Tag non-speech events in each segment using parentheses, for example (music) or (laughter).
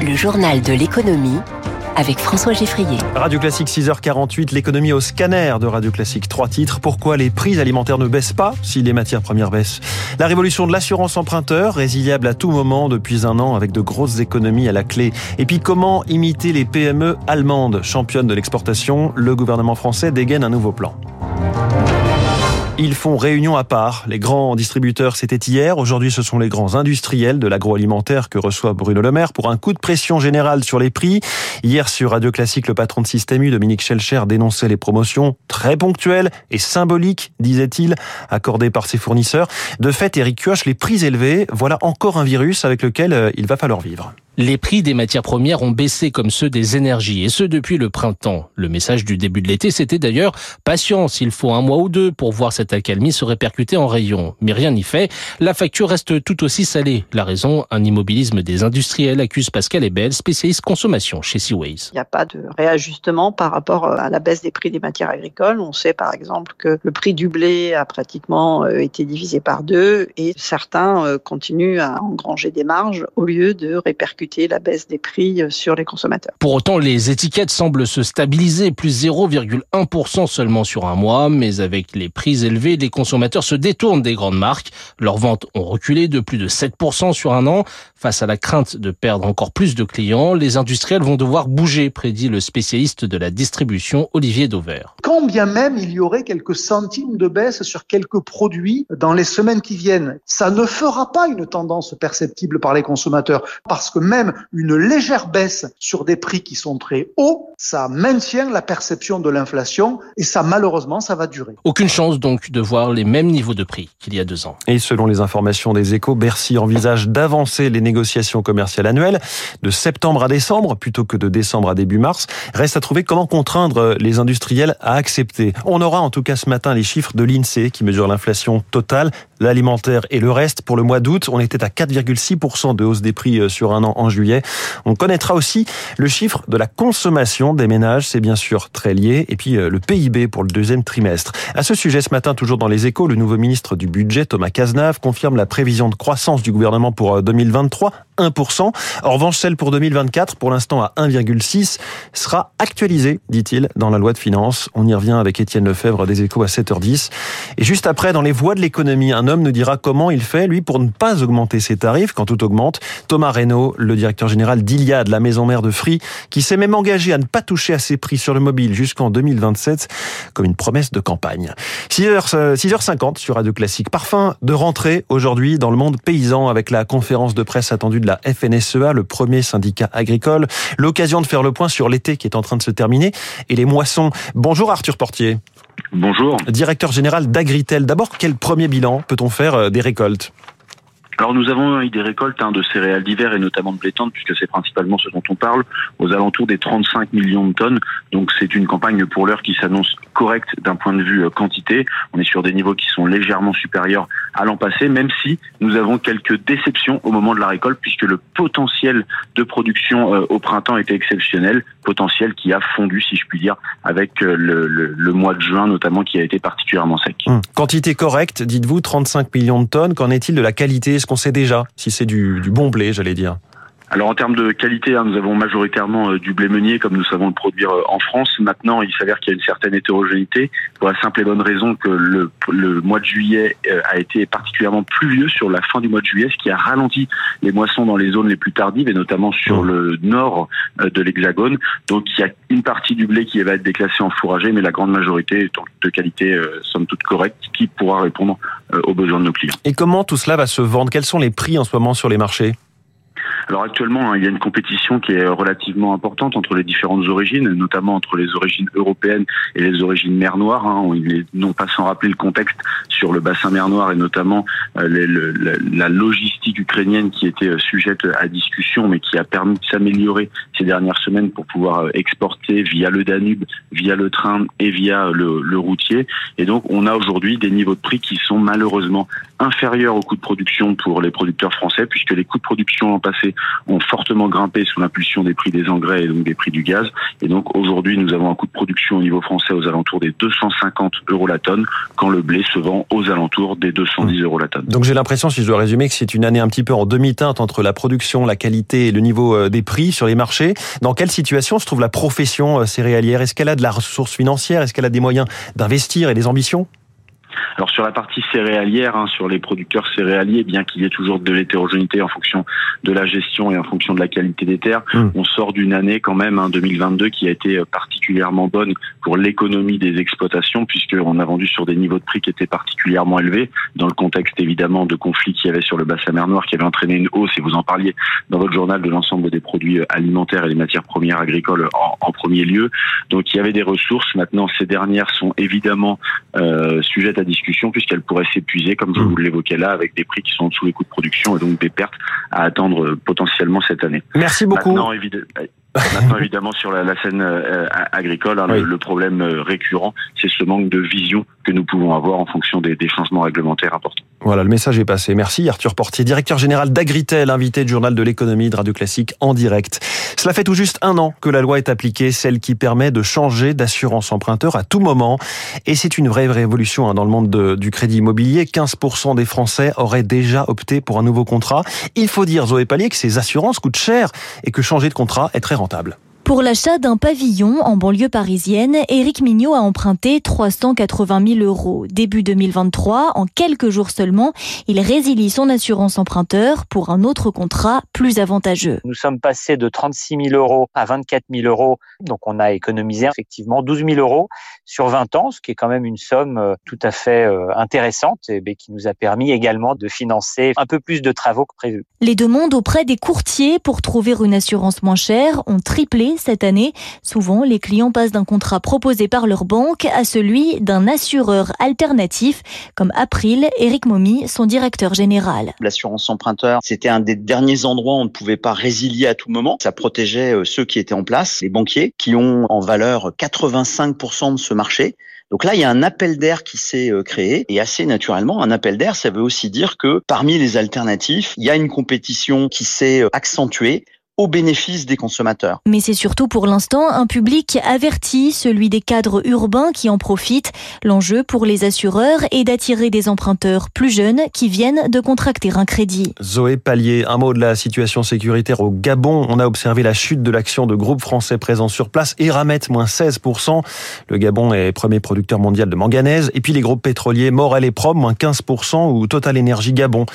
Le journal de l'économie avec François Geffrier. Radio Classique 6h48, l'économie au scanner de Radio Classique. Trois titres. Pourquoi les prix alimentaires ne baissent pas si les matières premières baissent? La révolution de l'assurance emprunteur, résiliable à tout moment depuis un an avec de grosses économies à la clé. Et puis comment imiter les PME allemandes, championnes de l'exportation Le gouvernement français dégaine un nouveau plan. Ils font réunion à part. Les grands distributeurs, c'était hier. Aujourd'hui, ce sont les grands industriels de l'agroalimentaire que reçoit Bruno Le Maire pour un coup de pression général sur les prix. Hier, sur Radio Classique, le patron de Système Dominique Schelcher, dénonçait les promotions très ponctuelles et symboliques, disait-il, accordées par ses fournisseurs. De fait, Eric Kioch, les prix élevés, voilà encore un virus avec lequel euh, il va falloir vivre. Les prix des matières premières ont baissé comme ceux des énergies, et ce depuis le printemps. Le message du début de l'été, c'était d'ailleurs patience, il faut un mois ou deux pour voir cette accalmie se répercuter en rayon. Mais rien n'y fait, la facture reste tout aussi salée. La raison, un immobilisme des industriels, accuse Pascal Ebel, spécialiste consommation chez Seaways. Il n'y a pas de réajustement par rapport à la baisse des prix des matières agricoles. On sait par exemple que le prix du blé a pratiquement euh, été divisé par deux et certains euh, continuent à engranger des marges au lieu de répercuter la baisse des prix euh, sur les consommateurs. Pour autant, les étiquettes semblent se stabiliser, plus 0,1% seulement sur un mois, mais avec les prix élevés, les consommateurs se détournent des grandes marques. Leurs ventes ont reculé de plus de 7% sur un an. Face à la crainte de perdre encore plus de clients, les industriels vont devoir bouger, prédit le spécialiste de la distribution Olivier Dover. Quand bien même il y aurait quelques centimes de baisse sur quelques produits dans les semaines qui viennent, ça ne fera pas une tendance perceptible par les consommateurs parce que même même une légère baisse sur des prix qui sont très hauts, ça maintient la perception de l'inflation et ça malheureusement ça va durer. Aucune chance donc de voir les mêmes niveaux de prix qu'il y a deux ans. Et selon les informations des échos, Bercy envisage d'avancer les négociations commerciales annuelles de septembre à décembre plutôt que de décembre à début mars. Reste à trouver comment contraindre les industriels à accepter. On aura en tout cas ce matin les chiffres de l'INSEE qui mesure l'inflation totale, l'alimentaire et le reste. Pour le mois d'août, on était à 4,6% de hausse des prix euh, sur un an en juillet. On connaîtra aussi le chiffre de la consommation des ménages, c'est bien sûr très lié, et puis euh, le PIB pour le deuxième trimestre. À ce sujet, ce matin, toujours dans les échos, le nouveau ministre du Budget, Thomas Cazenave, confirme la prévision de croissance du gouvernement pour 2023, euh, 1%. En revanche, celle pour 2024, pour l'instant à 1,6, sera actualisée, dit-il, dans la loi de finances. On y revient avec Étienne Lefebvre des échos à 7h10. Et juste après, dans les voies de l'économie, un homme nous dira comment il fait, lui, pour ne pas augmenter ses tarifs quand tout augmente. Thomas Reynaud, le directeur général d'Iliade, la maison mère de Free, qui s'est même engagé à ne pas toucher à ses prix sur le mobile jusqu'en 2027, comme une promesse de campagne. 6h, 6h50 sur Radio Classique. Parfum de rentrée aujourd'hui dans le monde paysan avec la conférence de presse attendue de la FNSEA, le premier syndicat agricole. L'occasion de faire le point sur l'été qui est en train de se terminer et les moissons. Bonjour Arthur Portier. Bonjour. Directeur général d'Agritel. D'abord, quel premier bilan peut-on faire euh, des récoltes? Alors nous avons eu des récoltes hein, de céréales d'hiver et notamment de blé tendre puisque c'est principalement ce dont on parle aux alentours des 35 millions de tonnes. Donc c'est une campagne pour l'heure qui s'annonce correcte d'un point de vue euh, quantité. On est sur des niveaux qui sont légèrement supérieurs à l'an passé, même si nous avons quelques déceptions au moment de la récolte puisque le potentiel de production euh, au printemps était exceptionnel, potentiel qui a fondu si je puis dire avec euh, le, le, le mois de juin notamment qui a été particulièrement sec. Hum. Quantité correcte, dites-vous 35 millions de tonnes. Qu'en est-il de la qualité? Qu'on sait déjà si c'est du, bon blé, j'allais dire alors en termes de qualité, hein, nous avons majoritairement euh, du blé meunier comme nous savons le produire euh, en France. Maintenant, il s'avère qu'il y a une certaine hétérogénéité pour la simple et bonne raison que le, le mois de juillet euh, a été particulièrement pluvieux sur la fin du mois de juillet, ce qui a ralenti les moissons dans les zones les plus tardives et notamment sur le nord de l'Hexagone. Donc il y a une partie du blé qui va être déclassée en fourragé, mais la grande majorité est de qualité somme toute correcte qui pourra répondre aux besoins de nos clients. Et comment tout cela va se vendre? Quels sont les prix en ce moment sur les marchés? Alors actuellement, hein, il y a une compétition qui est relativement importante entre les différentes origines, notamment entre les origines européennes et les origines mer Noire. Hein, non pas sans rappeler le contexte sur le bassin mer Noire et notamment euh, la logistique ukrainienne qui était euh, sujette à discussion, mais qui a permis de s'améliorer ces dernières semaines pour pouvoir euh, exporter via le Danube, via le train et via le, le routier. Et donc, on a aujourd'hui des niveaux de prix qui sont malheureusement inférieurs aux coûts de production pour les producteurs français, puisque les coûts de production en ont fortement grimpé sous l'impulsion des prix des engrais et donc des prix du gaz. Et donc aujourd'hui, nous avons un coût de production au niveau français aux alentours des 250 euros la tonne, quand le blé se vend aux alentours des 210 euros la tonne. Donc j'ai l'impression, si je dois résumer, que c'est une année un petit peu en demi-teinte entre la production, la qualité et le niveau euh, des prix sur les marchés. Dans quelle situation se trouve la profession euh, céréalière? Est-ce qu'elle a de la ressource financière? Est-ce qu'elle a des moyens d'investir et des ambitions? Alors sur la partie céréalière, hein, sur les producteurs céréaliers, bien qu'il y ait toujours de l'hétérogénéité en fonction de la gestion et en fonction de la qualité des terres, mmh. on sort d'une année quand même, hein, 2022, qui a été particulièrement bonne pour l'économie des exploitations, puisqu'on a vendu sur des niveaux de prix qui étaient particulièrement élevés, dans le contexte évidemment de conflits qu'il y avait sur le bassin mer Noire, qui avait entraîné une hausse, et vous en parliez dans votre journal, de l'ensemble des produits alimentaires et des matières premières agricoles en, en, premier lieu. Donc il y avait des ressources. Maintenant, ces dernières sont évidemment euh, sujettes à discussion puisqu'elle pourrait s'épuiser, comme je mmh. vous l'évoquais là, avec des prix qui sont en dessous des coûts de production et donc des pertes à attendre euh, potentiellement cette année. Merci beaucoup. Maintenant, (laughs) Maintenant, évidemment, sur la, la scène euh, agricole, hein, oui. le, le, problème euh, récurrent, c'est ce manque de vision que nous pouvons avoir en fonction des, des, changements réglementaires importants. Voilà, le message est passé. Merci Arthur Portier, directeur général d'Agritel, invité du journal de l'économie de Radio Classique en direct. Cela fait tout juste un an que la loi est appliquée, celle qui permet de changer d'assurance emprunteur à tout moment. Et c'est une vraie révolution hein, dans le monde de, du crédit immobilier. 15% des Français auraient déjà opté pour un nouveau contrat. Il faut dire, Zoé Pallier, que ces assurances coûtent cher et que changer de contrat est très rentable. Pour l'achat d'un pavillon en banlieue parisienne, Éric Mignot a emprunté 380 000 euros. Début 2023, en quelques jours seulement, il résilie son assurance emprunteur pour un autre contrat plus avantageux. Nous sommes passés de 36 000 euros à 24 000 euros, donc on a économisé effectivement 12 000 euros sur 20 ans, ce qui est quand même une somme tout à fait intéressante et qui nous a permis également de financer un peu plus de travaux que prévu. Les demandes auprès des courtiers pour trouver une assurance moins chère ont triplé cette année. Souvent, les clients passent d'un contrat proposé par leur banque à celui d'un assureur alternatif, comme April, Eric Momy, son directeur général. L'assurance emprunteur, c'était un des derniers endroits où on ne pouvait pas résilier à tout moment. Ça protégeait ceux qui étaient en place, les banquiers, qui ont en valeur 85% de ce marché. Donc là, il y a un appel d'air qui s'est créé et assez naturellement, un appel d'air, ça veut aussi dire que parmi les alternatifs, il y a une compétition qui s'est accentuée au bénéfice des consommateurs. Mais c'est surtout pour l'instant un public averti, celui des cadres urbains qui en profitent. L'enjeu pour les assureurs est d'attirer des emprunteurs plus jeunes qui viennent de contracter un crédit. Zoé Pallier, un mot de la situation sécuritaire au Gabon. On a observé la chute de l'action de groupes français présents sur place. Eramet, moins 16%. Le Gabon est premier producteur mondial de manganèse. Et puis les groupes pétroliers Morel et Prom, moins 15%, ou Total Énergie Gabon,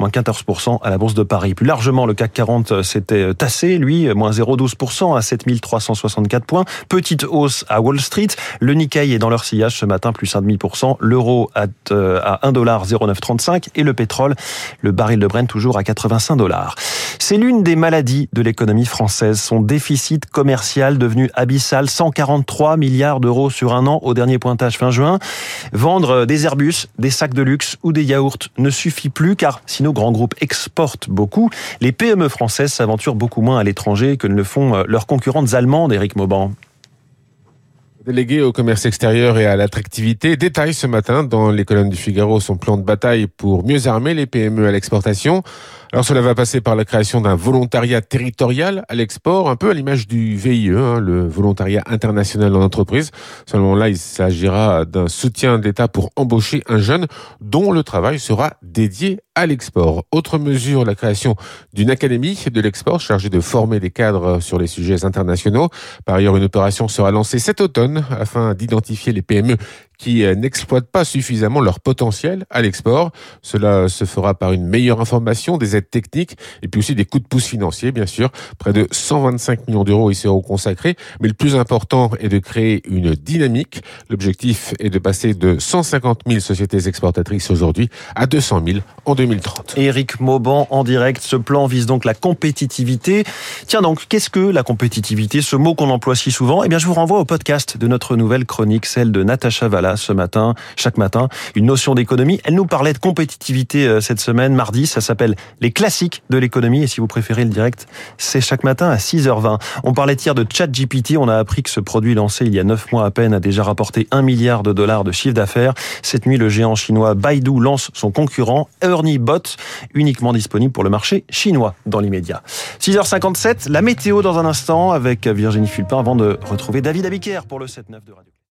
moins 14% à la Bourse de Paris. Plus largement, le CAC 40 s'était tassé lui, moins 0,12% à 7364 points. Petite hausse à Wall Street. Le Nikkei est dans leur sillage ce matin, plus 1,5%. L'euro à 1,0935 et le pétrole, le baril de Brent toujours à 85 dollars. C'est l'une des maladies de l'économie française. Son déficit commercial devenu abyssal, 143 milliards d'euros sur un an au dernier pointage fin juin. Vendre des Airbus, des sacs de luxe ou des yaourts ne suffit plus car si nos grands groupes exportent beaucoup, les PME françaises s'aventurent beaucoup moins à l'étranger que ne le font leurs concurrentes allemandes, Eric Mauban. Délégué au commerce extérieur et à l'attractivité, détaille ce matin dans les colonnes du Figaro son plan de bataille pour mieux armer les PME à l'exportation. Alors cela va passer par la création d'un volontariat territorial à l'export, un peu à l'image du VIE, hein, le volontariat international en entreprise. Seulement là, il s'agira d'un soutien d'État pour embaucher un jeune dont le travail sera dédié à l'export. Autre mesure, la création d'une académie de l'export chargée de former des cadres sur les sujets internationaux. Par ailleurs, une opération sera lancée cet automne afin d'identifier les PME qui n'exploitent pas suffisamment leur potentiel à l'export. Cela se fera par une meilleure information, des aides techniques et puis aussi des coups de pouce financiers, bien sûr. Près de 125 millions d'euros y seront consacrés. Mais le plus important est de créer une dynamique. L'objectif est de passer de 150 000 sociétés exportatrices aujourd'hui à 200 000 en 2030. Éric Mauban en direct. Ce plan vise donc la compétitivité. Tiens donc, qu'est-ce que la compétitivité? Ce mot qu'on emploie si souvent. Eh bien, je vous renvoie au podcast de notre nouvelle chronique, celle de Natacha Valla Ce matin, chaque matin, une notion d'économie. Elle nous parlait de compétitivité euh, cette semaine, mardi. Ça s'appelle les classiques de l'économie. Et si vous préférez le direct, c'est chaque matin à 6h20. On parlait hier de ChatGPT. On a appris que ce produit lancé il y a 9 mois à peine a déjà rapporté 1 milliard de dollars de chiffre d'affaires. Cette nuit, le géant chinois Baidu lance son concurrent Ernie Bot, uniquement disponible pour le marché chinois dans l'immédiat. 6h57, la météo dans un instant avec Virginie Fulpin avant de retrouver David Abiker pour le 7-9 de Radio.